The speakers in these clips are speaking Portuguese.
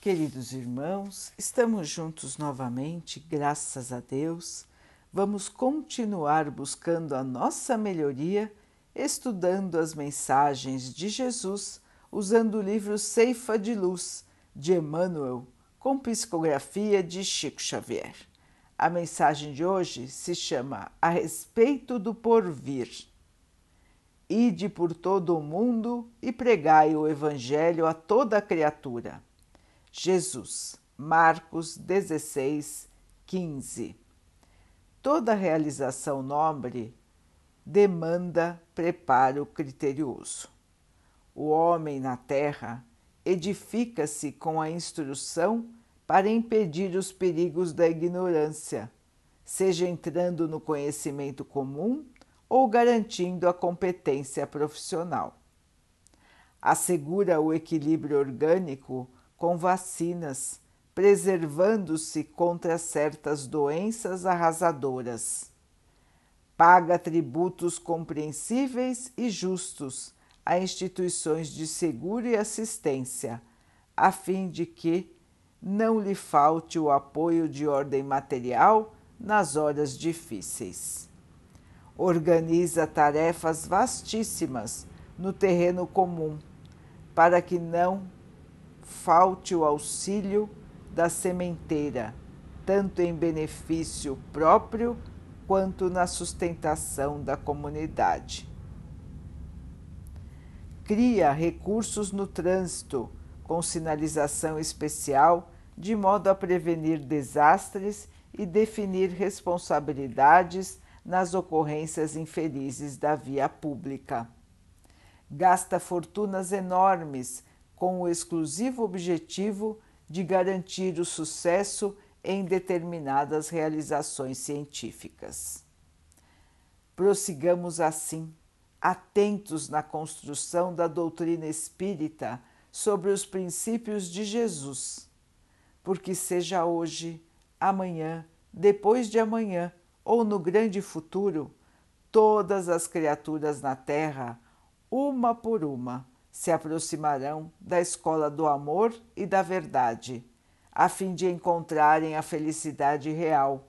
Queridos irmãos, estamos juntos novamente, graças a Deus. Vamos continuar buscando a nossa melhoria, estudando as mensagens de Jesus, usando o livro Ceifa de Luz, de Emmanuel, com psicografia de Chico Xavier. A mensagem de hoje se chama A respeito do porvir. Ide por todo o mundo e pregai o Evangelho a toda criatura Jesus, Marcos 16, 15. Toda realização nobre demanda preparo criterioso. O homem na terra edifica-se com a instrução para impedir os perigos da ignorância, seja entrando no conhecimento comum ou garantindo a competência profissional. Assegura o equilíbrio orgânico com vacinas, preservando-se contra certas doenças arrasadoras. Paga tributos compreensíveis e justos a instituições de seguro e assistência, a fim de que não lhe falte o apoio de ordem material nas horas difíceis. Organiza tarefas vastíssimas no terreno comum, para que não falte o auxílio da sementeira, tanto em benefício próprio quanto na sustentação da comunidade. Cria recursos no trânsito com sinalização especial de modo a prevenir desastres e definir responsabilidades nas ocorrências infelizes da via pública. Gasta fortunas enormes com o exclusivo objetivo de garantir o sucesso em determinadas realizações científicas. Prossigamos assim, atentos na construção da doutrina espírita sobre os princípios de Jesus, porque seja hoje, amanhã, depois de amanhã ou no grande futuro, todas as criaturas na Terra, uma por uma, se aproximarão da escola do amor e da verdade, a fim de encontrarem a felicidade real,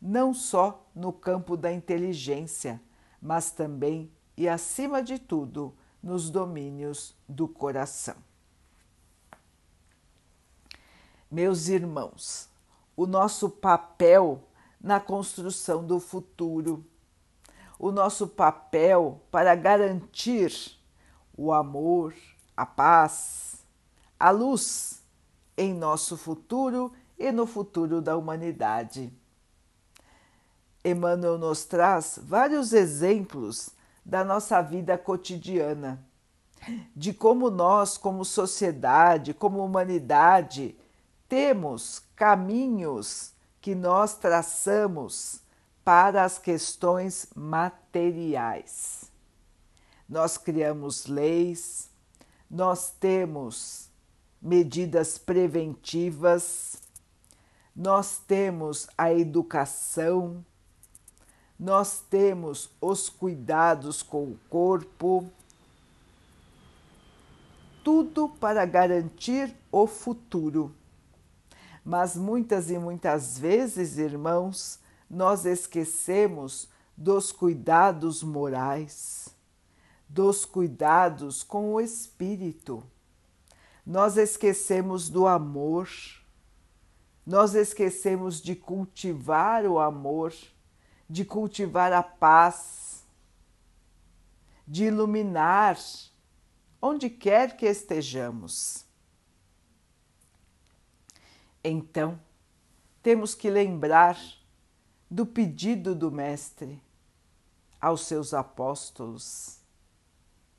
não só no campo da inteligência, mas também e acima de tudo nos domínios do coração. Meus irmãos, o nosso papel na construção do futuro, o nosso papel para garantir o amor, a paz, a luz em nosso futuro e no futuro da humanidade. Emmanuel nos traz vários exemplos da nossa vida cotidiana, de como nós, como sociedade, como humanidade, temos caminhos que nós traçamos para as questões materiais nós criamos leis, nós temos medidas preventivas, nós temos a educação, nós temos os cuidados com o corpo, tudo para garantir o futuro. Mas muitas e muitas vezes, irmãos, nós esquecemos dos cuidados morais dos cuidados com o espírito. Nós esquecemos do amor, nós esquecemos de cultivar o amor, de cultivar a paz, de iluminar onde quer que estejamos. Então, temos que lembrar do pedido do Mestre aos seus apóstolos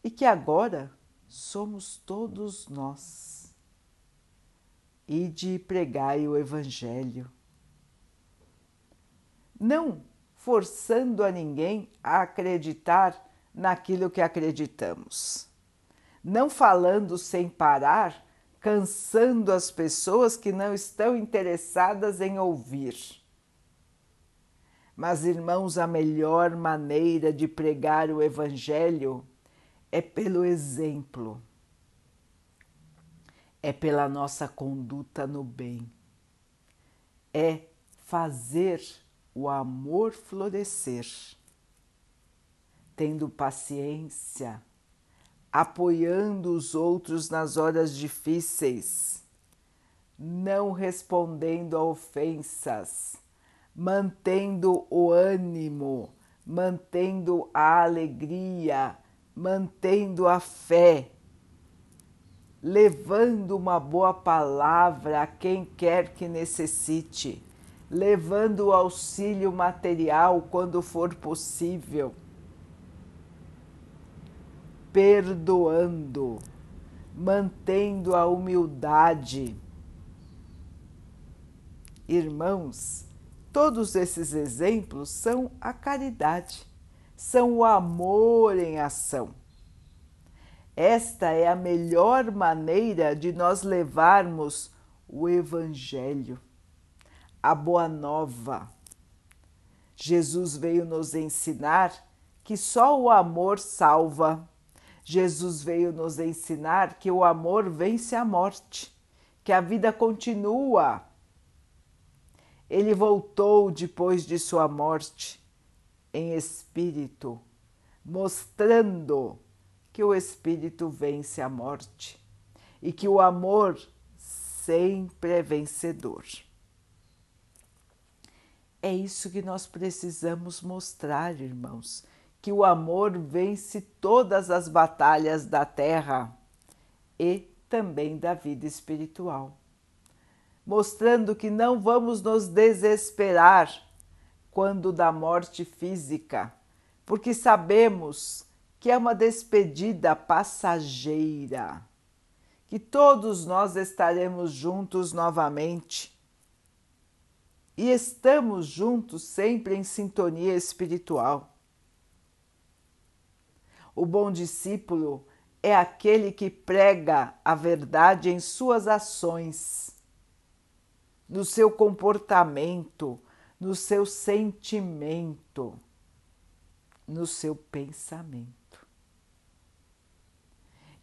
e que agora somos todos nós. E de pregai o Evangelho. Não forçando a ninguém a acreditar naquilo que acreditamos. Não falando sem parar, cansando as pessoas que não estão interessadas em ouvir. Mas, irmãos, a melhor maneira de pregar o Evangelho é pelo exemplo. é pela nossa conduta no bem, é fazer o amor florescer, tendo paciência, apoiando os outros nas horas difíceis, não respondendo a ofensas, mantendo o ânimo, mantendo a alegria, mantendo a fé, levando uma boa palavra a quem quer que necessite, levando o auxílio material quando for possível, perdoando, mantendo a humildade. Irmãos, todos esses exemplos são a caridade são o amor em ação. Esta é a melhor maneira de nós levarmos o Evangelho, a Boa Nova. Jesus veio nos ensinar que só o amor salva. Jesus veio nos ensinar que o amor vence a morte, que a vida continua. Ele voltou depois de sua morte em espírito, mostrando que o espírito vence a morte e que o amor sempre é vencedor. É isso que nós precisamos mostrar, irmãos, que o amor vence todas as batalhas da terra e também da vida espiritual, mostrando que não vamos nos desesperar quando da morte física, porque sabemos que é uma despedida passageira, que todos nós estaremos juntos novamente. E estamos juntos sempre em sintonia espiritual. O bom discípulo é aquele que prega a verdade em suas ações, no seu comportamento, no seu sentimento, no seu pensamento.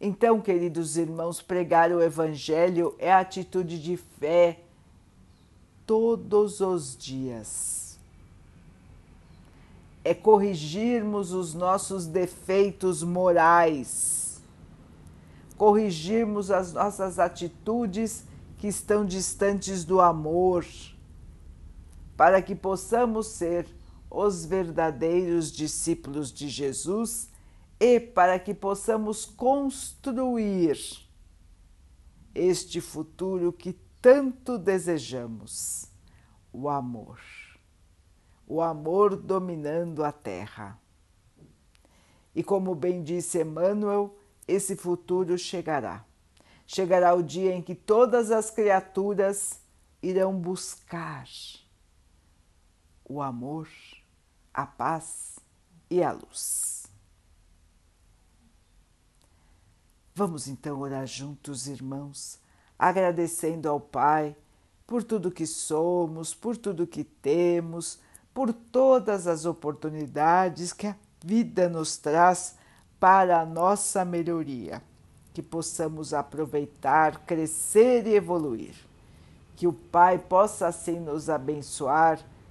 Então, queridos irmãos, pregar o Evangelho é atitude de fé todos os dias. É corrigirmos os nossos defeitos morais, corrigirmos as nossas atitudes que estão distantes do amor para que possamos ser os verdadeiros discípulos de Jesus e para que possamos construir este futuro que tanto desejamos o amor. O amor dominando a terra. E como bem disse Emmanuel, esse futuro chegará. Chegará o dia em que todas as criaturas irão buscar o amor, a paz e a luz. Vamos então orar juntos, irmãos, agradecendo ao Pai por tudo que somos, por tudo que temos, por todas as oportunidades que a vida nos traz para a nossa melhoria, que possamos aproveitar, crescer e evoluir. Que o Pai possa assim nos abençoar